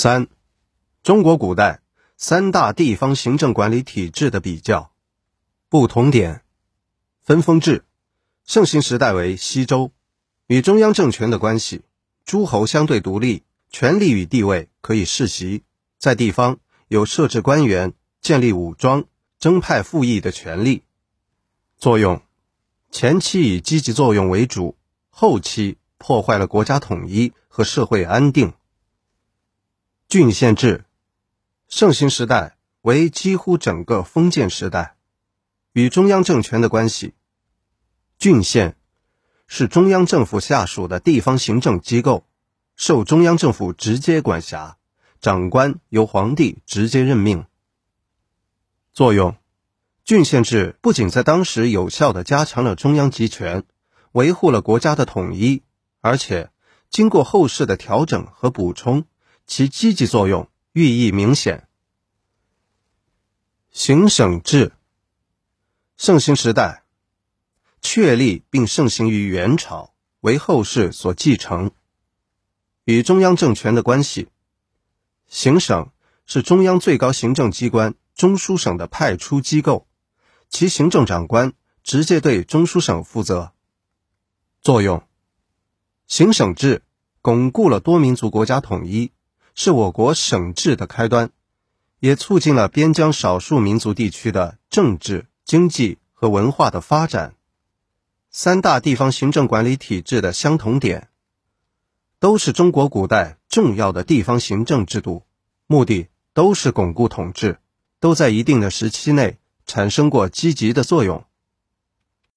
三、中国古代三大地方行政管理体制的比较。不同点：分封制，盛行时代为西周，与中央政权的关系，诸侯相对独立，权力与地位可以世袭，在地方有设置官员、建立武装、征派赋役的权利。作用：前期以积极作用为主，后期破坏了国家统一和社会安定。郡县制，盛行时代为几乎整个封建时代，与中央政权的关系。郡县是中央政府下属的地方行政机构，受中央政府直接管辖，长官由皇帝直接任命。作用：郡县制不仅在当时有效地加强了中央集权，维护了国家的统一，而且经过后世的调整和补充。其积极作用寓意明显。行省制盛行时代确立并盛行于元朝，为后世所继承。与中央政权的关系，行省是中央最高行政机关中书省的派出机构，其行政长官直接对中书省负责。作用：行省制巩固了多民族国家统一。是我国省制的开端，也促进了边疆少数民族地区的政治、经济和文化的发展。三大地方行政管理体制的相同点，都是中国古代重要的地方行政制度，目的都是巩固统治，都在一定的时期内产生过积极的作用。